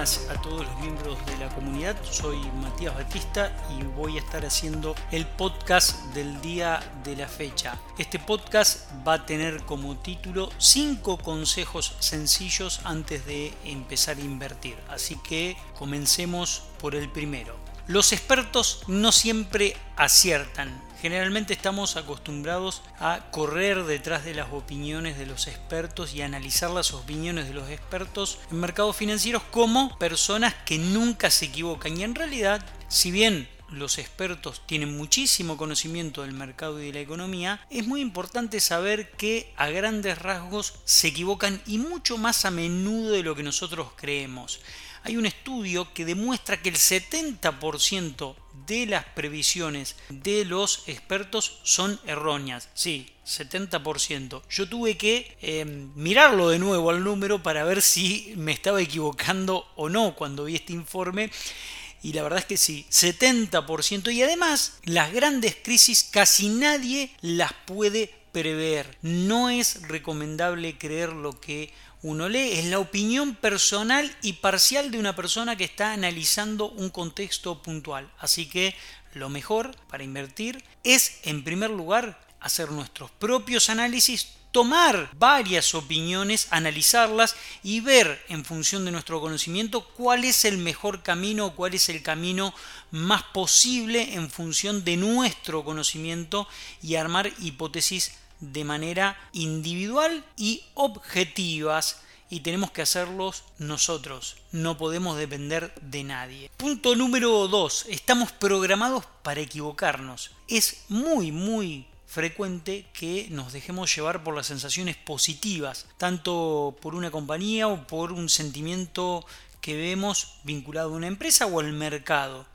A todos los miembros de la comunidad. Soy Matías Batista y voy a estar haciendo el podcast del día de la fecha. Este podcast va a tener como título 5 consejos sencillos antes de empezar a invertir. Así que comencemos por el primero. Los expertos no siempre aciertan. Generalmente estamos acostumbrados a correr detrás de las opiniones de los expertos y analizar las opiniones de los expertos en mercados financieros como personas que nunca se equivocan. Y en realidad, si bien los expertos tienen muchísimo conocimiento del mercado y de la economía, es muy importante saber que a grandes rasgos se equivocan y mucho más a menudo de lo que nosotros creemos. Hay un estudio que demuestra que el 70% de las previsiones de los expertos son erróneas. Sí, 70%. Yo tuve que eh, mirarlo de nuevo al número para ver si me estaba equivocando o no cuando vi este informe. Y la verdad es que sí, 70%. Y además, las grandes crisis casi nadie las puede prever. No es recomendable creer lo que uno lee, es la opinión personal y parcial de una persona que está analizando un contexto puntual. Así que lo mejor para invertir es, en primer lugar, hacer nuestros propios análisis, tomar varias opiniones, analizarlas y ver en función de nuestro conocimiento cuál es el mejor camino, cuál es el camino más posible en función de nuestro conocimiento y armar hipótesis de manera individual y objetivas y tenemos que hacerlos nosotros. No podemos depender de nadie. Punto número 2. Estamos programados para equivocarnos. Es muy, muy frecuente que nos dejemos llevar por las sensaciones positivas, tanto por una compañía o por un sentimiento que vemos vinculado a una empresa o al mercado.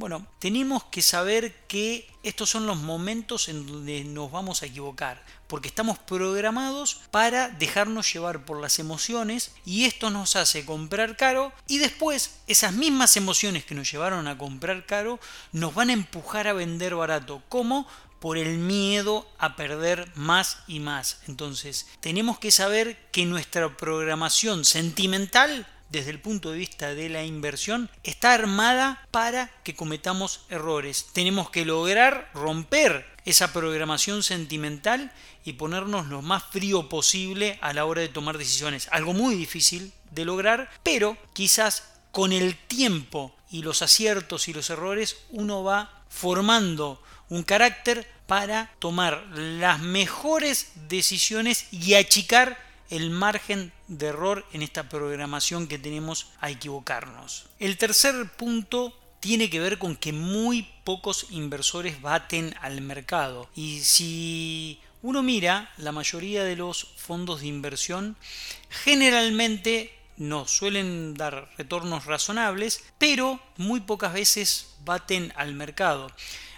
Bueno, tenemos que saber que estos son los momentos en donde nos vamos a equivocar, porque estamos programados para dejarnos llevar por las emociones y esto nos hace comprar caro y después esas mismas emociones que nos llevaron a comprar caro nos van a empujar a vender barato, como por el miedo a perder más y más. Entonces, tenemos que saber que nuestra programación sentimental desde el punto de vista de la inversión está armada para que cometamos errores. Tenemos que lograr romper esa programación sentimental y ponernos lo más frío posible a la hora de tomar decisiones. Algo muy difícil de lograr, pero quizás con el tiempo y los aciertos y los errores uno va formando un carácter para tomar las mejores decisiones y achicar el margen de error en esta programación que tenemos a equivocarnos. El tercer punto tiene que ver con que muy pocos inversores baten al mercado. Y si uno mira, la mayoría de los fondos de inversión generalmente nos suelen dar retornos razonables, pero muy pocas veces baten al mercado.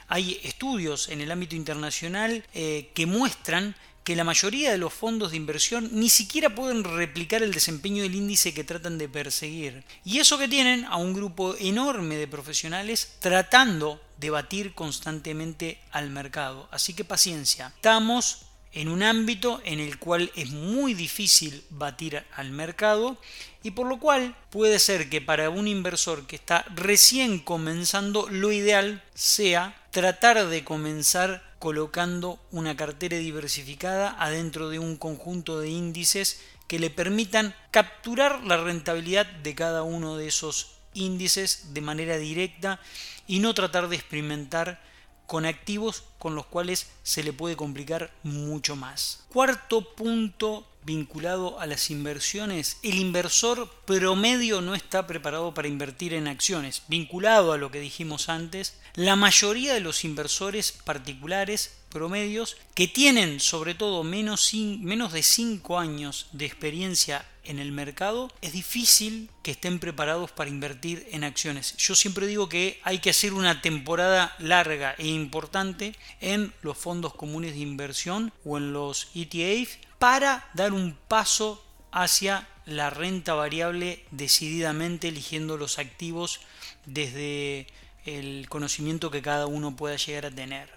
Hay estudios en el ámbito internacional eh, que muestran que la mayoría de los fondos de inversión ni siquiera pueden replicar el desempeño del índice que tratan de perseguir. Y eso que tienen a un grupo enorme de profesionales tratando de batir constantemente al mercado. Así que paciencia. Estamos en un ámbito en el cual es muy difícil batir al mercado y por lo cual puede ser que para un inversor que está recién comenzando lo ideal sea tratar de comenzar colocando una cartera diversificada adentro de un conjunto de índices que le permitan capturar la rentabilidad de cada uno de esos índices de manera directa y no tratar de experimentar con activos con los cuales se le puede complicar mucho más. Cuarto punto vinculado a las inversiones, el inversor promedio no está preparado para invertir en acciones. Vinculado a lo que dijimos antes, la mayoría de los inversores particulares promedios que tienen sobre todo menos, de 5 años de experiencia en el mercado, es difícil que estén preparados para invertir en acciones. Yo siempre digo que hay que hacer una temporada larga e importante en los fondos comunes de inversión o en los ETFs para dar un paso hacia la renta variable decididamente eligiendo los activos desde el conocimiento que cada uno pueda llegar a tener.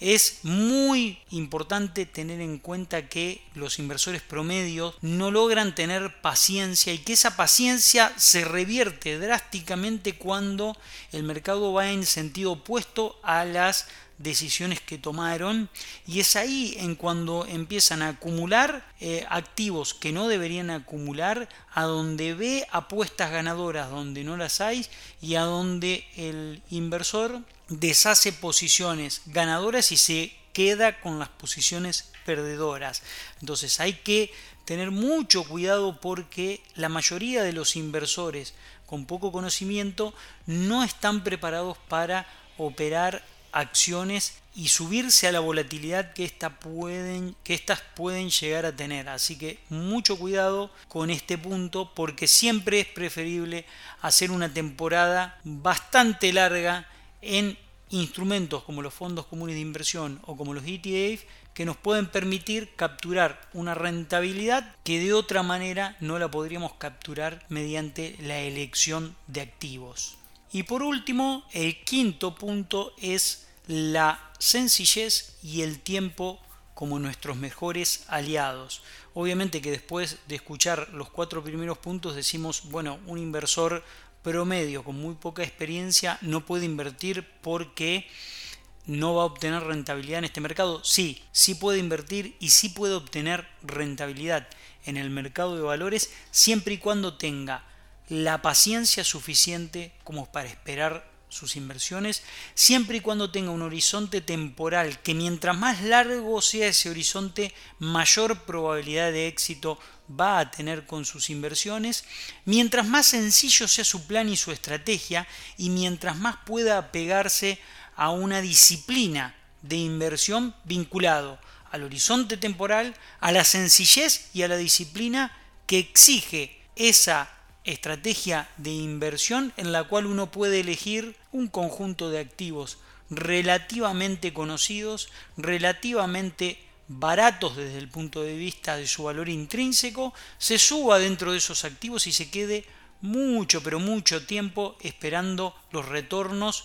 Es muy importante tener en cuenta que los inversores promedios no logran tener paciencia y que esa paciencia se revierte drásticamente cuando el mercado va en sentido opuesto a las decisiones que tomaron y es ahí en cuando empiezan a acumular eh, activos que no deberían acumular a donde ve apuestas ganadoras donde no las hay y a donde el inversor deshace posiciones ganadoras y se queda con las posiciones perdedoras. Entonces hay que tener mucho cuidado porque la mayoría de los inversores con poco conocimiento no están preparados para operar acciones y subirse a la volatilidad que, pueden, que estas pueden llegar a tener. Así que mucho cuidado con este punto porque siempre es preferible hacer una temporada bastante larga en instrumentos como los fondos comunes de inversión o como los ETF que nos pueden permitir capturar una rentabilidad que de otra manera no la podríamos capturar mediante la elección de activos. Y por último, el quinto punto es la sencillez y el tiempo como nuestros mejores aliados. Obviamente que después de escuchar los cuatro primeros puntos decimos, bueno, un inversor promedio con muy poca experiencia no puede invertir porque no va a obtener rentabilidad en este mercado. Sí, sí puede invertir y sí puede obtener rentabilidad en el mercado de valores siempre y cuando tenga la paciencia suficiente como para esperar sus inversiones, siempre y cuando tenga un horizonte temporal que mientras más largo sea ese horizonte, mayor probabilidad de éxito va a tener con sus inversiones, mientras más sencillo sea su plan y su estrategia, y mientras más pueda apegarse a una disciplina de inversión vinculado al horizonte temporal, a la sencillez y a la disciplina que exige esa estrategia de inversión en la cual uno puede elegir un conjunto de activos relativamente conocidos, relativamente baratos desde el punto de vista de su valor intrínseco, se suba dentro de esos activos y se quede mucho, pero mucho tiempo esperando los retornos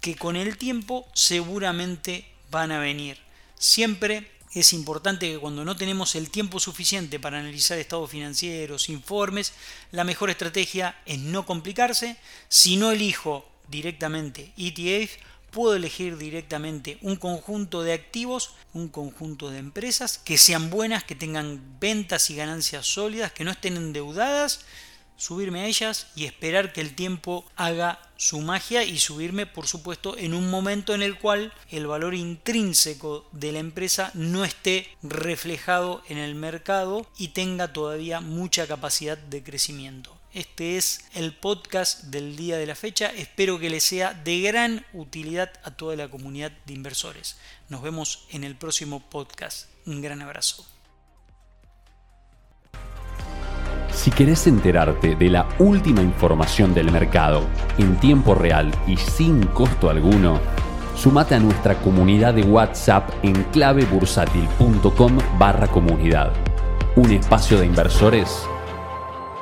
que con el tiempo seguramente van a venir. Siempre es importante que cuando no tenemos el tiempo suficiente para analizar estados financieros, informes, la mejor estrategia es no complicarse. Si no elijo directamente ETF, puedo elegir directamente un conjunto de activos, un conjunto de empresas que sean buenas, que tengan ventas y ganancias sólidas, que no estén endeudadas subirme a ellas y esperar que el tiempo haga su magia y subirme, por supuesto, en un momento en el cual el valor intrínseco de la empresa no esté reflejado en el mercado y tenga todavía mucha capacidad de crecimiento. Este es el podcast del día de la fecha. Espero que les sea de gran utilidad a toda la comunidad de inversores. Nos vemos en el próximo podcast. Un gran abrazo. Si querés enterarte de la última información del mercado en tiempo real y sin costo alguno, sumate a nuestra comunidad de WhatsApp en clavebursátil.com barra comunidad. Un espacio de inversores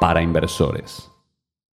para inversores.